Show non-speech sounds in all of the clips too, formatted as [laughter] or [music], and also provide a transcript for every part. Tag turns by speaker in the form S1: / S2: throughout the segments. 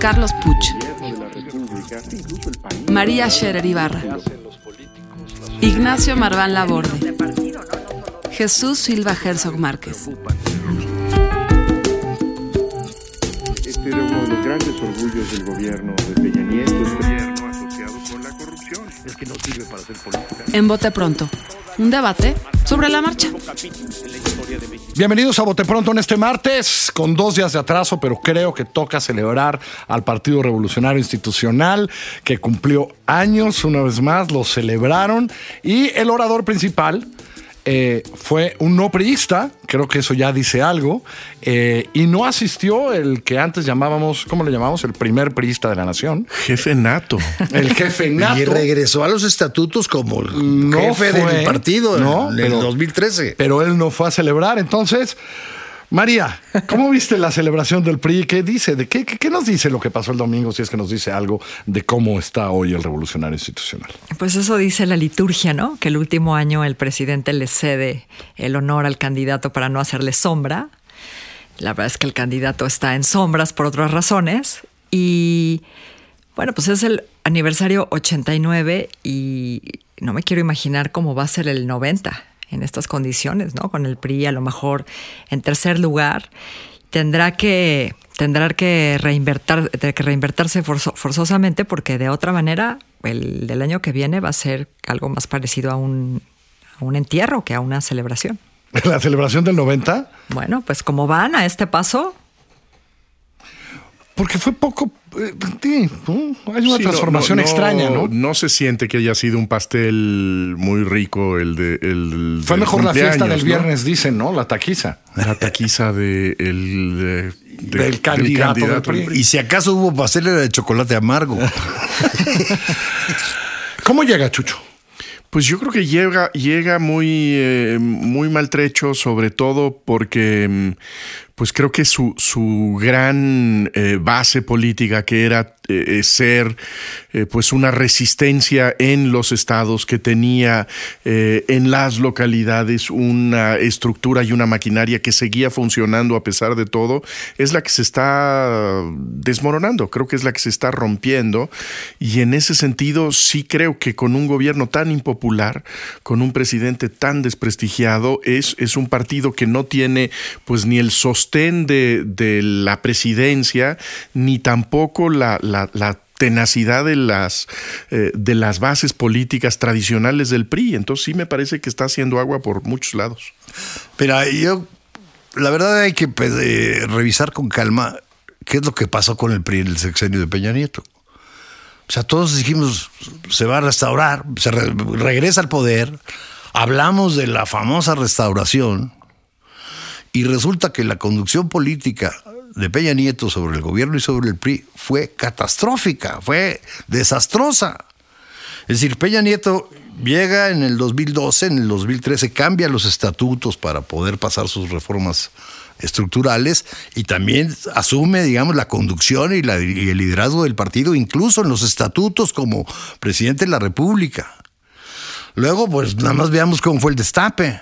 S1: Carlos Puch. María Scherer Ibarra. Ignacio Marván Laborde. Jesús Silva Herzog Márquez.
S2: Este era uno de los grandes orgullos del gobierno de Peña Nieto, gobierno asociado con la corrupción. Es que no sirve para hacer política.
S1: En Bote Pronto, un debate sobre la marcha.
S3: Bienvenidos a Bote Pronto en este martes, con dos días de atraso, pero creo que toca celebrar al Partido Revolucionario Institucional, que cumplió años una vez más, lo celebraron, y el orador principal eh, fue un no priista, creo que eso ya dice algo, eh, y no asistió el que antes llamábamos, ¿cómo le llamamos? El primer priista de la nación,
S4: Jefe nato.
S3: el jefe [laughs] nato.
S5: Y regresó a los estatutos como el
S3: No
S5: jefe
S3: fue,
S5: del partido
S3: no,
S5: en el
S3: pero-
S5: 2013.
S3: pero él no fue a celebrar. Entonces, María, ¿cómo viste la celebración del PRI? ¿Qué dice? ¿De qué, nos dice lo que pasó el domingo? Si es que nos dice algo de cómo está hoy el revolucionario institucional.
S6: Pues eso dice la liturgia, ¿no? Que el último año el presidente le cede el honor al candidato para no hacerle sombra. La verdad es que el candidato está en sombras por otras razones. Y bueno, pues es el aniversario 89 y no me quiero imaginar cómo va a ser el 90 en estas condiciones, ¿no? Con el PRI a lo mejor en tercer lugar. Tendrá que, tendrá que, reinvertir, que reinvertirse forzo- forzosamente porque de otra manera el del año que viene va a ser algo más parecido a un, a un entierro que a una celebración.
S3: La celebración del 90,
S6: Bueno, pues como van a este paso,
S3: porque fue poco. eh, sí, ¿no? Hay una
S4: Sí,
S3: transformación
S4: no,
S3: extraña, ¿no?
S4: No se siente que haya sido un pastel muy rico el de el
S3: Fue
S4: del
S3: mejor la fiesta del
S4: ¿no?
S3: viernes, dicen, ¿no? La taquiza.
S4: La taquiza de el de- de-
S3: Del candidato del PRI.
S5: Y si acaso hubo pastel era de chocolate amargo. [laughs]
S3: ¿Cómo llega Chucho?
S4: Pues yo creo que llega, llega muy, eh, muy maltrecho, sobre todo porque mm, pues creo que su, su gran eh, base política, que era eh, ser eh, pues una resistencia en los estados, que tenía en las localidades una estructura y una maquinaria que seguía funcionando a pesar de todo, es la que se está desmoronando, creo que es la que se está rompiendo. Y en ese sentido sí creo que con un gobierno tan impopular, con un presidente tan desprestigiado, es, es un partido que no tiene pues ni el sostén de, la presidencia, ni tampoco la, tenacidad de las, eh, de las bases políticas tradicionales del PRI. Entonces sí me parece que está haciendo agua por muchos lados.
S5: Pero yo, la verdad hay que pues, eh, revisar con calma qué es lo que pasó con el PRI en el sexenio de Peña Nieto. O sea, todos dijimos, se va a restaurar, se re- regresa al poder, hablamos de la famosa restauración y resulta que la conducción política de Peña Nieto sobre el gobierno y sobre el PRI fue catastrófica, fue desastrosa. Es decir, Peña Nieto llega en el 2012, en el 2013 cambia los estatutos para poder pasar sus reformas estructurales y también asume, digamos, la conducción y, y el liderazgo del partido, incluso en los estatutos como presidente de la República. Luego, pues nada más veamos cómo fue el destape.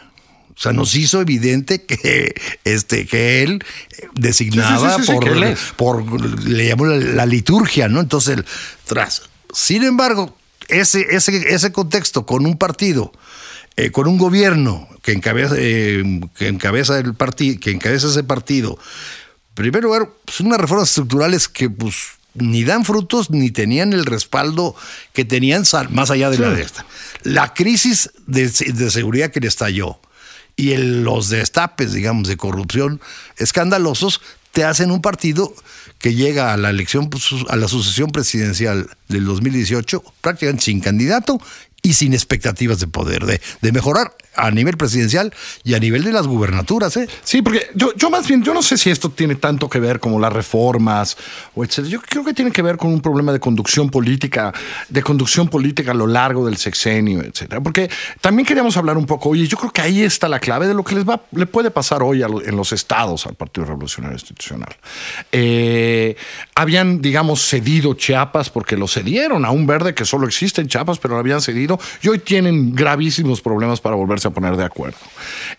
S5: O sea, nos hizo evidente que, este, que él designaba
S3: Sí, sí, sí, sí,
S5: por,
S3: él
S5: por, le llamó la, la liturgia, ¿no? Entonces, tras. Sin embargo, ese, ese, ese contexto con un partido, eh, con un gobierno que encabeza, eh, que encabeza el partido, que encabeza ese partido, en primer lugar, pues unas reformas estructurales que pues ni dan frutos ni tenían el respaldo que tenían más allá de la de esta. La crisis de, de seguridad que le estalló y el- los destapes, digamos, de corrupción escandalosos te hacen un partido que llega a la elección, pues, a la sucesión presidencial del 2018 prácticamente sin candidato y sin expectativas de poder, de, de mejorar a nivel presidencial y a nivel de las gubernaturas. ¿eh?
S3: Sí, porque yo, más bien, yo no sé si esto tiene tanto que ver como las reformas o etcétera. Yo creo que tiene que ver con un problema de conducción política, de conducción política a lo largo del sexenio, etcétera. Porque también queríamos hablar un poco, oye, yo creo que ahí está la clave de lo que les va, le puede pasar hoy en los estados al Partido Revolucionario Institucional. Eh, habían, digamos, cedido Chiapas porque lo cedieron a un verde que solo existe en Chiapas, pero lo habían cedido y hoy tienen gravísimos problemas para volverse a poner de acuerdo.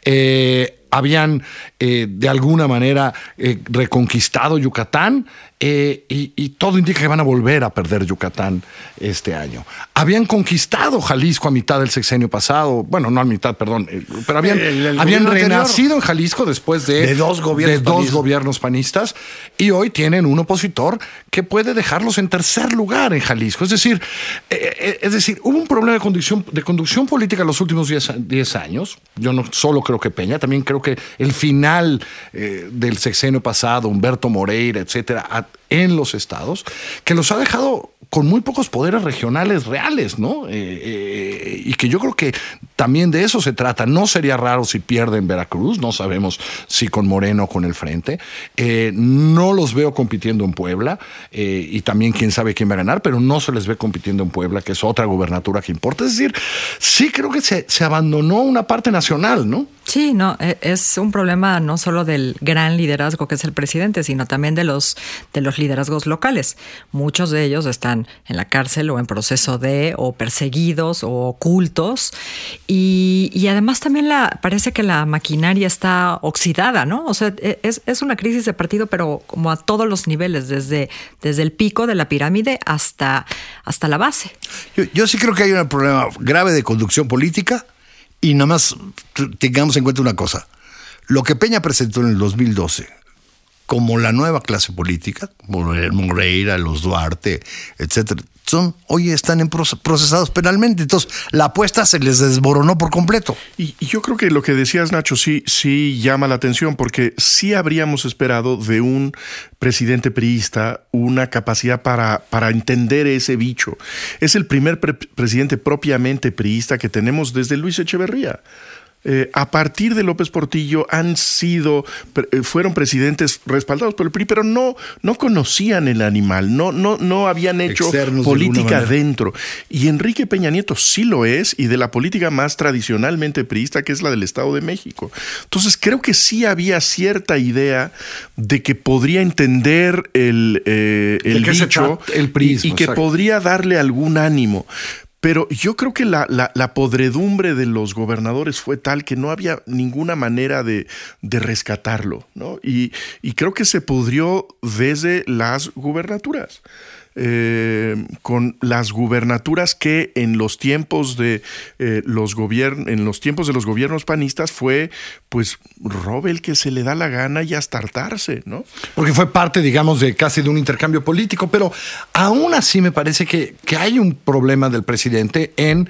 S3: Eh, habían eh, de alguna manera eh, reconquistado Yucatán eh, y, y todo indica que van a volver a perder Yucatán este año. Habían conquistado Jalisco a mitad del sexenio pasado, bueno, no a mitad, perdón, pero habían,
S5: El- el
S3: habían renacido en Jalisco después de,
S5: De dos gobiernos
S3: de dos
S5: panistas.
S3: gobiernos panistas y hoy tienen un opositor que puede dejarlos en tercer lugar en Jalisco. Es decir, es decir, hubo un problema de conducción, de conducción política en los últimos 10 a- 10 años. Yo no solo creo que Peña, también creo que el final eh, del sexenio pasado, Humberto Moreira, etcétera, en los estados, que los ha dejado con muy pocos poderes regionales reales, ¿no? Eh, eh, y que yo creo que también de eso se trata. No sería raro si pierden Veracruz, no sabemos si con Moreno o con el Frente. No los veo compitiendo en Puebla y también quién sabe quién va a ganar, pero no se les ve compitiendo en Puebla, que es otra gubernatura que importa. Es decir, sí creo que se, se abandonó una parte nacional, ¿no?
S6: Sí, no, e- es un problema no solo del gran liderazgo que es el presidente, sino también de los de los liderazgos locales. Muchos de ellos están en la cárcel o en proceso de o perseguidos o ocultos y, y además también la parece que la maquinaria está oxidada, ¿no? O sea, e- es, es una crisis de partido, pero como a todos los niveles, desde desde el pico de la pirámide hasta hasta la base.
S5: Yo, yo sí creo que hay un problema grave de conducción política y nada más tengamos en cuenta una cosa. Lo que Peña presentó en el 2012 como la nueva clase política, More- Moreira, los Duarte, etcétera, son, hoy están en proce- procesados penalmente. Entonces, la apuesta se les desmoronó por completo.
S4: Y, yo creo que lo que decías, Nacho, sí, sí llama la atención, porque sí habríamos esperado de un presidente priista una capacidad para, para entender ese bicho. Es el primer pre- presidente propiamente priista que tenemos desde Luis Echeverría. Eh, a partir de López Portillo han sido, eh, fueron presidentes respaldados por el PRI, pero no, no conocían el animal, no, no, no habían hecho
S5: Externos
S4: política dentro. Y Enrique Peña Nieto sí lo es, y de la política más tradicionalmente priista, que es la del Estado de México. Entonces creo que sí había cierta idea de que podría entender el, eh,
S3: ¿De
S4: el
S3: trata el prismo,
S4: y, y que podría darle algún ánimo. Pero yo creo que la, la- podredumbre de los gobernadores fue tal que no había ninguna manera de, de rescatarlo, ¿no? Y, y creo que se pudrió desde las gubernaturas. Eh, con las gubernaturas que en los tiempos de eh, los en los tiempos de los gobiernos panistas fue pues robe el que se le da la gana y hasta ¿no?
S3: Porque fue parte, digamos, de casi de un intercambio político, pero aún así me parece que, que hay un problema del presidente en...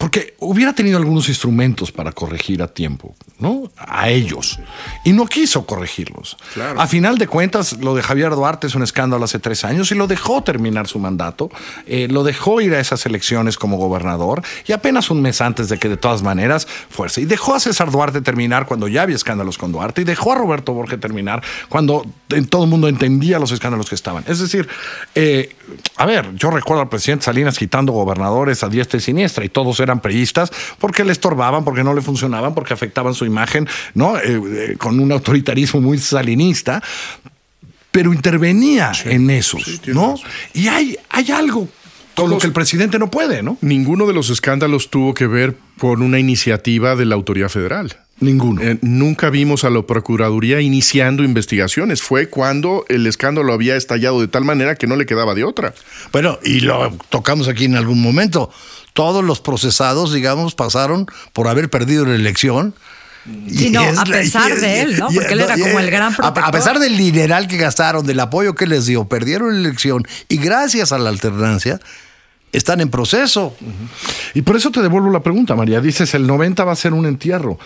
S3: Porque hubiera tenido algunos instrumentos para corregir a tiempo, ¿no? A ellos. Y no quiso corregirlos. A final de cuentas, lo de Javier Duarte es un escándalo hace tres años y lo dejó terminar su mandato. eh, lo dejó ir a esas elecciones como gobernador y apenas un mes antes de que de todas maneras fuerza. Y dejó a César Duarte terminar cuando ya había escándalos con Duarte y dejó a Roberto Borges terminar cuando en todo el mundo entendía los escándalos que estaban. Es decir, eh, a ver, yo recuerdo al presidente Salinas quitando gobernadores a diestra y siniestra y todos eran priistas porque le estorbaban, porque no le funcionaban, porque afectaban su imagen, ¿no? Eh, eh, con un autoritarismo muy salinista pero intervenía en esos, ¿no?
S4: razón.
S3: Y hay, hay algo con lo que el presidente no puede, ¿no?
S4: Ninguno de los escándalos tuvo que ver con una iniciativa de la autoridad federal.
S3: Ninguno.
S4: Eh, nunca vimos a la Procuraduría iniciando investigaciones. Fue cuando el escándalo había estallado de tal manera que no le quedaba de otra.
S5: Bueno, y lo tocamos aquí en algún momento. Todos los procesados, digamos, pasaron por haber perdido la elección.
S6: Sí,
S5: Y
S6: no,
S5: es
S6: a pesar de él, ¿no? Porque él era como el gran
S5: a-
S6: protector.
S5: A pesar del dineral que gastaron, del apoyo que les dio, perdieron la elección y gracias a la alternancia están en proceso.
S3: Y por eso te devuelvo la pregunta, María. Dices, el 90 va a ser un entierro.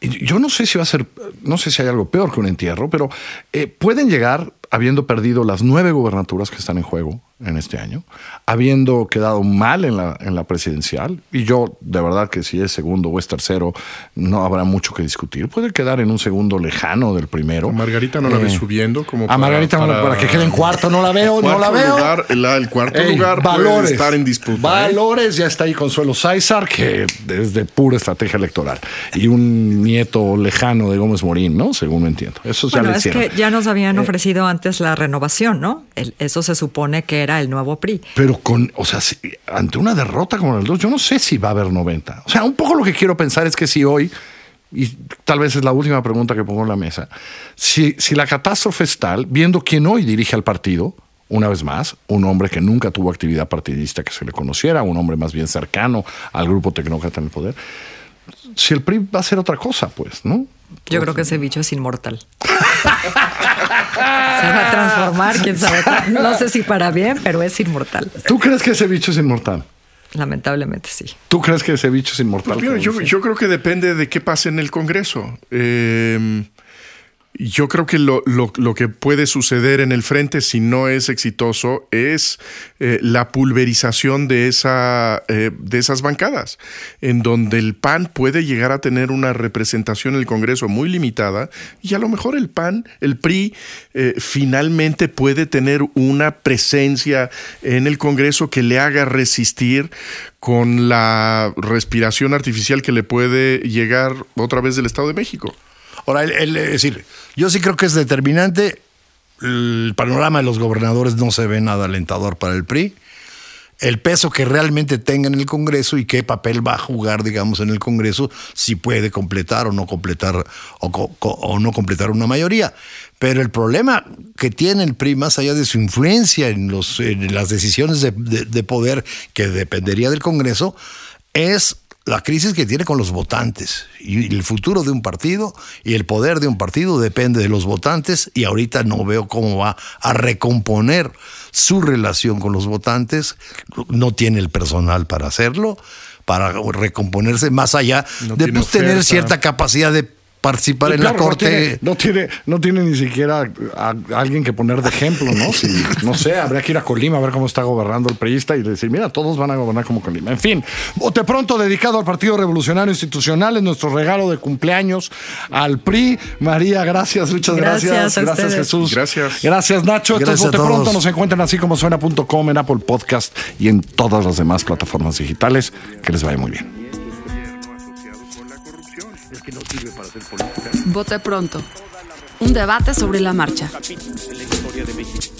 S3: Yo no sé si va a ser, no sé si hay algo peor que un entierro, pero eh, pueden llegar, habiendo perdido las nueve gubernaturas que están en juego, en este año, habiendo quedado mal en la, en la presidencial, y yo de verdad que si es segundo o es tercero, no habrá mucho que discutir. Puede quedar en un segundo lejano del primero.
S4: A Margarita no la
S3: Eh,
S4: subiendo como
S3: a Margarita no, para, que quede en cuarto, no la veo, no la veo.
S4: lugar, el, el cuarto
S3: Ey,
S4: lugar puede estar en disputa. ¿eh?
S3: Valores, ya está ahí Consuelo Sáizar, que es de pura estrategia electoral. Y un nieto lejano de Gómez Morín, ¿no? Según me entiendo. Eso ya
S6: Bueno,
S3: le
S6: es que ya nos habían ofrecido antes la renovación, ¿no? El- eso se supone que era el nuevo PRI.
S3: Pero con, o sea, si- ante una derrota como el 2, yo no sé si va a haber 90. O sea, un poco lo que quiero pensar es que si hoy, y tal vez es la última pregunta que pongo en la mesa, si, si la catástrofe es tal, viendo quién hoy dirige al partido, una vez más, un hombre que nunca tuvo actividad partidista que se le conociera, un hombre más bien cercano al grupo tecnócrata en el poder, si el PRI va a ser otra cosa, pues, ¿no?
S6: Yo creo que ese bicho es inmortal. [laughs] Se va a transformar, quién sabe. [laughs] No sé si para bien, pero es inmortal.
S3: ¿Tú crees que ese bicho es inmortal?
S6: Lamentablemente sí.
S3: ¿Tú crees que ese bicho es inmortal?
S4: Pues mira, yo, yo creo que depende de qué pase en el Congreso. Eh, yo creo que lo, lo- lo que puede suceder en el frente, si no es exitoso, es eh, la pulverización de, esa, eh, de esas bancadas, en donde el PAN puede llegar a tener una representación en el Congreso muy limitada y a lo mejor el PAN, el PRI, eh, finalmente puede tener una presencia en el Congreso que le haga resistir con la respiración artificial que le puede llegar otra vez del Estado de México.
S5: Ahora, el- el- es decir, yo sí creo que es determinante. El panorama de los gobernadores no se ve nada alentador para el PRI. El peso que realmente tenga en el Congreso y qué papel va a jugar, digamos, en el Congreso, si puede completar o no completar o, no completar una mayoría. Pero el problema que tiene el PRI, más allá de su influencia en, las decisiones de, de- de poder que dependería del Congreso, es la crisis que tiene con los votantes. Y el futuro de un partido y el poder de un partido depende de los votantes y ahorita no veo cómo va a recomponer su relación con los votantes. No tiene el personal para hacerlo, para recomponerse más allá
S4: No
S5: de pues, tener cierta capacidad de participar
S3: Y
S5: en la corte.
S3: No tiene, no tiene, no tiene ni siquiera a, a alguien que poner de ejemplo, ¿no? [laughs] Si, no sé, habría que ir a Colima a ver cómo está gobernando el priista y decir, mira, todos van a gobernar como Colima. En fin, bote pronto dedicado al Partido Revolucionario Institucional, es nuestro regalo de cumpleaños al PRI. María, gracias, muchas gracias.
S6: Gracias a
S3: Gracias,
S6: ustedes.
S3: Jesús.
S4: Gracias.
S3: Gracias, Nacho. Esto es
S5: Gracias a
S3: Bote
S5: todos.
S3: Pronto. Nos encuentran así como suena.com en Apple Podcast y en todas las demás plataformas digitales. Que les vaya muy bien.
S1: Vote pronto. Un debate sobre la marcha.
S7: En